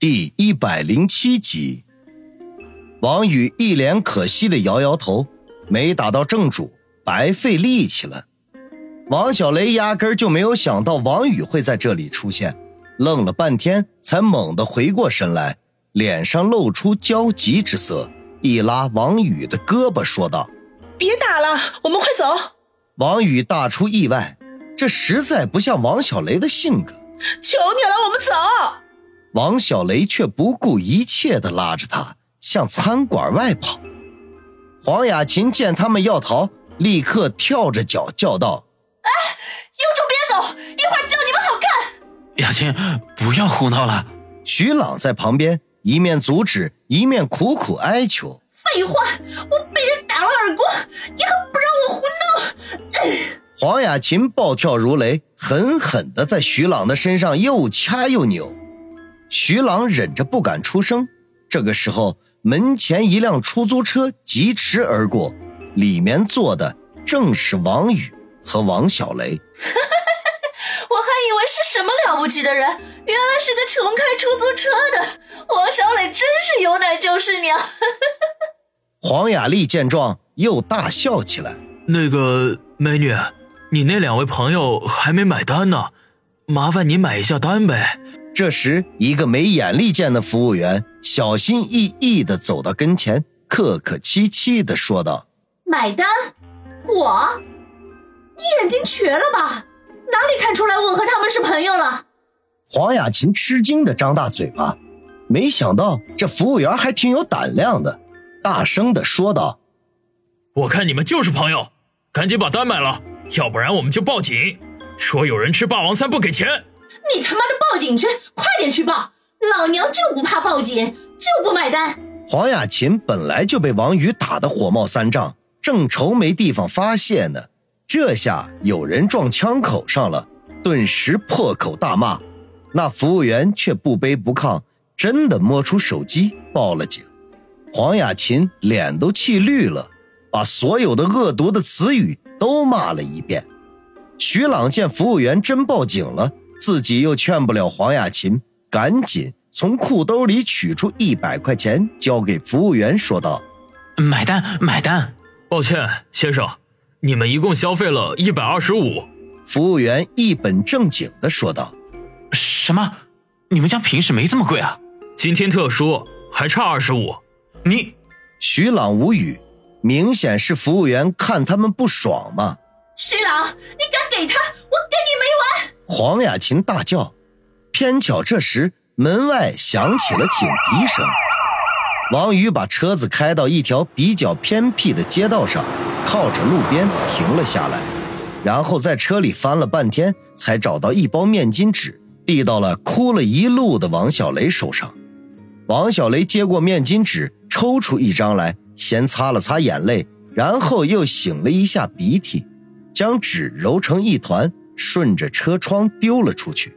第一百零七集，王宇一脸可惜的摇摇头，没打到正主，白费力气了。王小雷压根就没有想到王宇会在这里出现，愣了半天，才猛地回过神来，脸上露出焦急之色，一拉王宇的胳膊说道：“别打了，我们快走。”王宇大出意外，这实在不像王小雷的性格。求你了，我们走。王小雷却不顾一切地拉着他向餐馆外跑。黄雅琴见他们要逃，立刻跳着脚叫道：“哎，有种别走，一会儿叫你们好看！”雅琴，不要胡闹了。徐朗在旁边一面阻止，一面苦苦哀求：“废话，我被人打了耳光，你还不让我胡闹？” 黄雅琴暴跳如雷，狠狠地在徐朗的身上又掐又扭。徐朗忍着不敢出声。这个时候，门前一辆出租车疾驰而过，里面坐的正是王宇和王小雷。我还以为是什么了不起的人，原来是个穷开出租车的。王小磊真是有奶就是娘。黄雅丽见状，又大笑起来：“那个美女，你那两位朋友还没买单呢，麻烦你买一下单呗。”这时，一个没眼力见的服务员小心翼翼地走到跟前，客客气气地说道：“买单？我？你眼睛瘸了吧？哪里看出来我和他们是朋友了？”黄雅琴吃惊地张大嘴巴，没想到这服务员还挺有胆量的，大声地说道：“我看你们就是朋友，赶紧把单买了，要不然我们就报警，说有人吃霸王餐不给钱。”你他妈的报警去！快点去报！老娘就不怕报警，就不买单。黄雅琴本来就被王宇打得火冒三丈，正愁没地方发泄呢，这下有人撞枪口上了，顿时破口大骂。那服务员却不卑不亢，真的摸出手机报了警。黄雅琴脸都气绿了，把所有的恶毒的词语都骂了一遍。徐朗见服务员真报警了。自己又劝不了黄雅琴，赶紧从裤兜里取出一百块钱，交给服务员，说道：“买单，买单。抱歉，先生，你们一共消费了一百二十五。”服务员一本正经的说道：“什么？你们家平时没这么贵啊？今天特殊，还差二十五。你……”徐朗无语，明显是服务员看他们不爽嘛。徐朗，你敢给他，我跟你！黄雅琴大叫，偏巧这时门外响起了警笛声。王宇把车子开到一条比较偏僻的街道上，靠着路边停了下来，然后在车里翻了半天，才找到一包面巾纸，递到了哭了一路的王小雷手上。王小雷接过面巾纸，抽出一张来，先擦了擦眼泪，然后又擤了一下鼻涕，将纸揉成一团。顺着车窗丢了出去，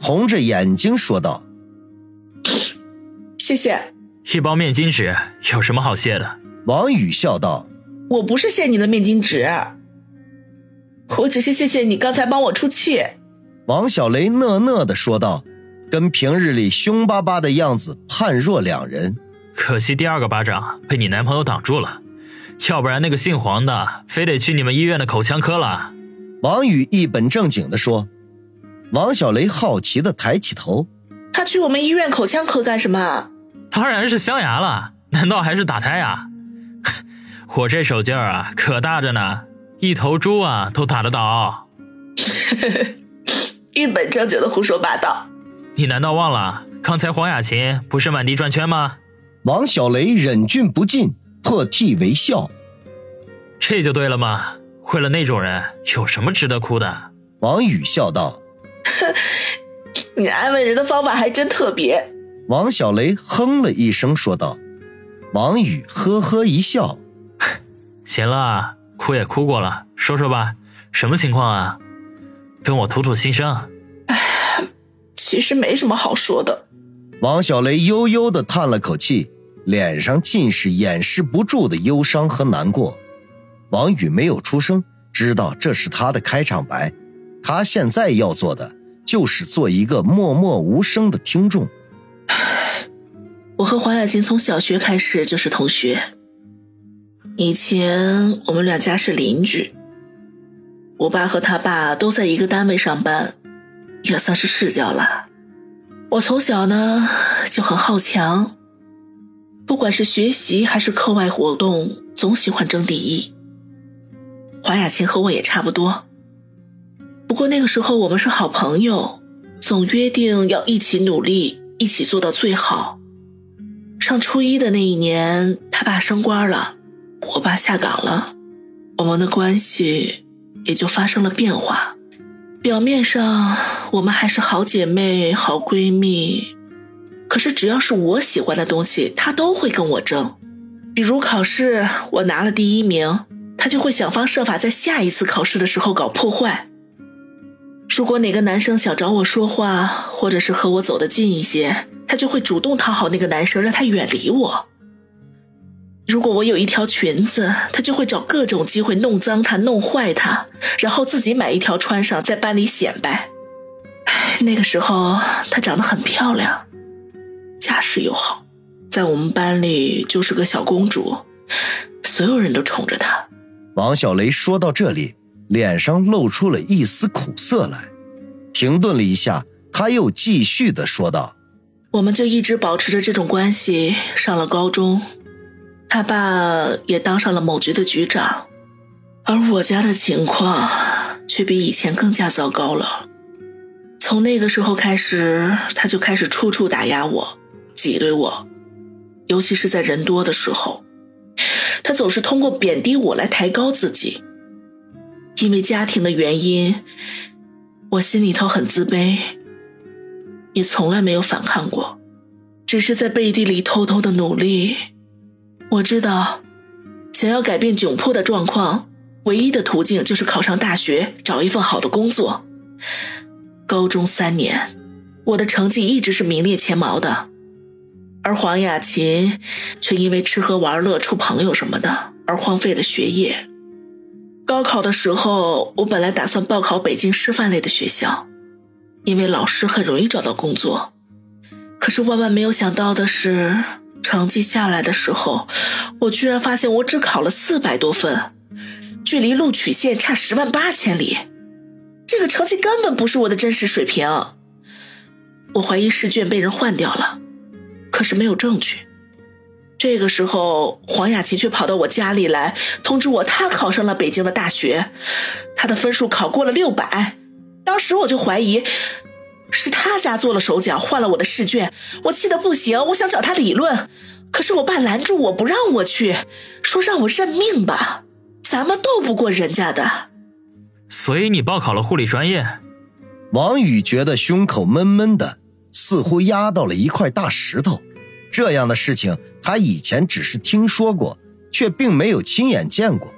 红着眼睛说道：“谢谢。”一包面巾纸有什么好谢的？王宇笑道：“我不是谢你的面巾纸，我只是谢谢你刚才帮我出气。”王小雷讷讷的说道，跟平日里凶巴巴的样子判若两人。可惜第二个巴掌被你男朋友挡住了，要不然那个姓黄的非得去你们医院的口腔科了。王宇一本正经地说：“王小雷好奇地抬起头，他去我们医院口腔科干什么？当然是镶牙了，难道还是打胎呀？我这手劲儿啊，可大着呢，一头猪啊都打得倒。一本正经的胡说八道，你难道忘了刚才黄雅琴不是满地转圈吗？”王小雷忍俊不禁，破涕为笑，这就对了吗？为了那种人，有什么值得哭的？王宇笑道：“ 你安慰人的方法还真特别。”王小雷哼了一声说道。王宇呵呵一笑：“ 行了，哭也哭过了，说说吧，什么情况啊？跟我吐吐心声。”其实没什么好说的。王小雷悠悠的叹了口气，脸上尽是掩饰不住的忧伤和难过。王宇没有出声，知道这是他的开场白。他现在要做的就是做一个默默无声的听众。我和黄雅琴从小学开始就是同学，以前我们两家是邻居。我爸和他爸都在一个单位上班，也算是世交了。我从小呢就很好强，不管是学习还是课外活动，总喜欢争第一。黄雅琴和我也差不多，不过那个时候我们是好朋友，总约定要一起努力，一起做到最好。上初一的那一年，他爸升官了，我爸下岗了，我们的关系。也就发生了变化。表面上我们还是好姐妹、好闺蜜，可是只要是我喜欢的东西，她都会跟我争。比如考试，我拿了第一名，她就会想方设法在下一次考试的时候搞破坏。如果哪个男生想找我说话，或者是和我走得近一些，她就会主动讨好那个男生，让他远离我。如果我有一条裙子，他就会找各种机会弄脏它、弄坏它，然后自己买一条穿上，在班里显摆。那个时候她长得很漂亮，家世又好，在我们班里就是个小公主，所有人都宠着她。王小雷说到这里，脸上露出了一丝苦涩来，停顿了一下，他又继续的说道：“我们就一直保持着这种关系，上了高中。”他爸也当上了某局的局长，而我家的情况却比以前更加糟糕了。从那个时候开始，他就开始处处打压我、挤兑我，尤其是在人多的时候，他总是通过贬低我来抬高自己。因为家庭的原因，我心里头很自卑，也从来没有反抗过，只是在背地里偷偷的努力。我知道，想要改变窘迫的状况，唯一的途径就是考上大学，找一份好的工作。高中三年，我的成绩一直是名列前茅的，而黄雅琴却因为吃喝玩乐、处朋友什么的而荒废了学业。高考的时候，我本来打算报考北京师范类的学校，因为老师很容易找到工作。可是万万没有想到的是。成绩下来的时候，我居然发现我只考了四百多分，距离录取线差十万八千里。这个成绩根本不是我的真实水平。我怀疑试卷被人换掉了，可是没有证据。这个时候，黄雅琴却跑到我家里来通知我，她考上了北京的大学，她的分数考过了六百。当时我就怀疑。是他家做了手脚，换了我的试卷，我气得不行，我想找他理论，可是我爸拦住我不让我去，说让我认命吧，咱们斗不过人家的。所以你报考了护理专业？王宇觉得胸口闷闷的，似乎压到了一块大石头。这样的事情他以前只是听说过，却并没有亲眼见过，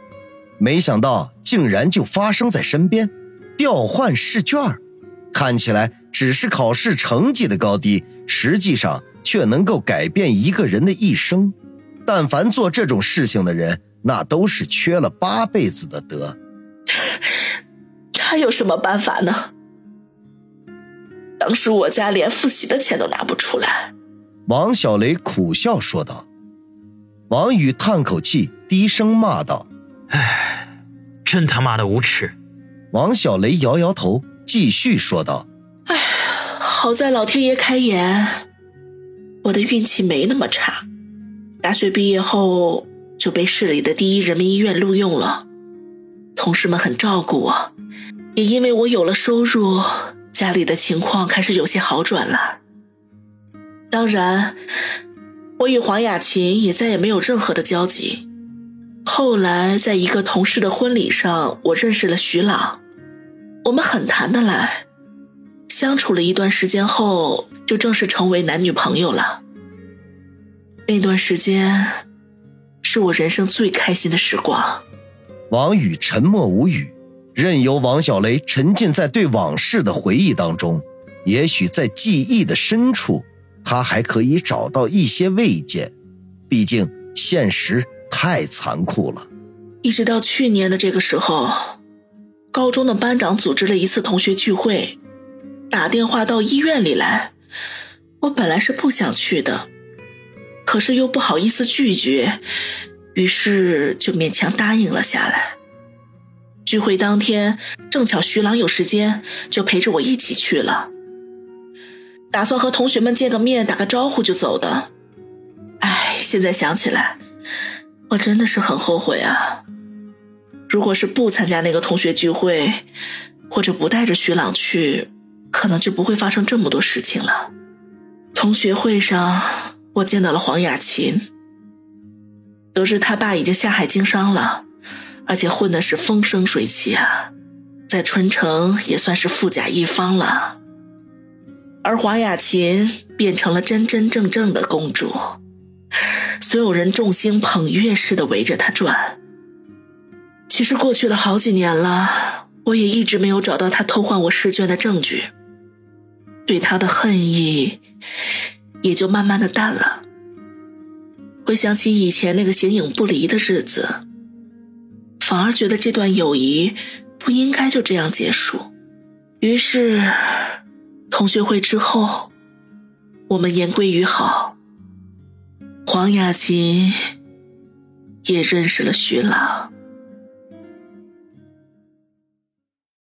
没想到竟然就发生在身边。调换试卷，看起来。只是考试成绩的高低，实际上却能够改变一个人的一生。但凡做这种事情的人，那都是缺了八辈子的德。他有什么办法呢？当时我家连复习的钱都拿不出来。王小雷苦笑说道。王宇叹口气，低声骂道：“唉，真他妈的无耻！”王小雷摇摇头，继续说道。好在老天爷开眼，我的运气没那么差。大学毕业后就被市里的第一人民医院录用了，同事们很照顾我，也因为我有了收入，家里的情况开始有些好转了。当然，我与黄雅琴也再也没有任何的交集。后来，在一个同事的婚礼上，我认识了徐朗，我们很谈得来。相处了一段时间后，就正式成为男女朋友了。那段时间，是我人生最开心的时光。王宇沉默无语，任由王小雷沉浸在对往事的回忆当中。也许在记忆的深处，他还可以找到一些慰藉。毕竟现实太残酷了。一直到去年的这个时候，高中的班长组织了一次同学聚会。打电话到医院里来，我本来是不想去的，可是又不好意思拒绝，于是就勉强答应了下来。聚会当天，正巧徐朗有时间，就陪着我一起去了。打算和同学们见个面，打个招呼就走的。哎，现在想起来，我真的是很后悔啊！如果是不参加那个同学聚会，或者不带着徐朗去，可能就不会发生这么多事情了。同学会上，我见到了黄雅琴，得知他爸已经下海经商了，而且混的是风生水起啊，在春城也算是富甲一方了。而黄雅琴变成了真真正正的公主，所有人众星捧月似的围着她转。其实过去了好几年了，我也一直没有找到她偷换我试卷的证据，对她的恨意也就慢慢的淡了。回想起以前那个形影不离的日子，反而觉得这段友谊不应该就这样结束。于是。同学会之后，我们言归于好。黄雅琴也认识了徐朗。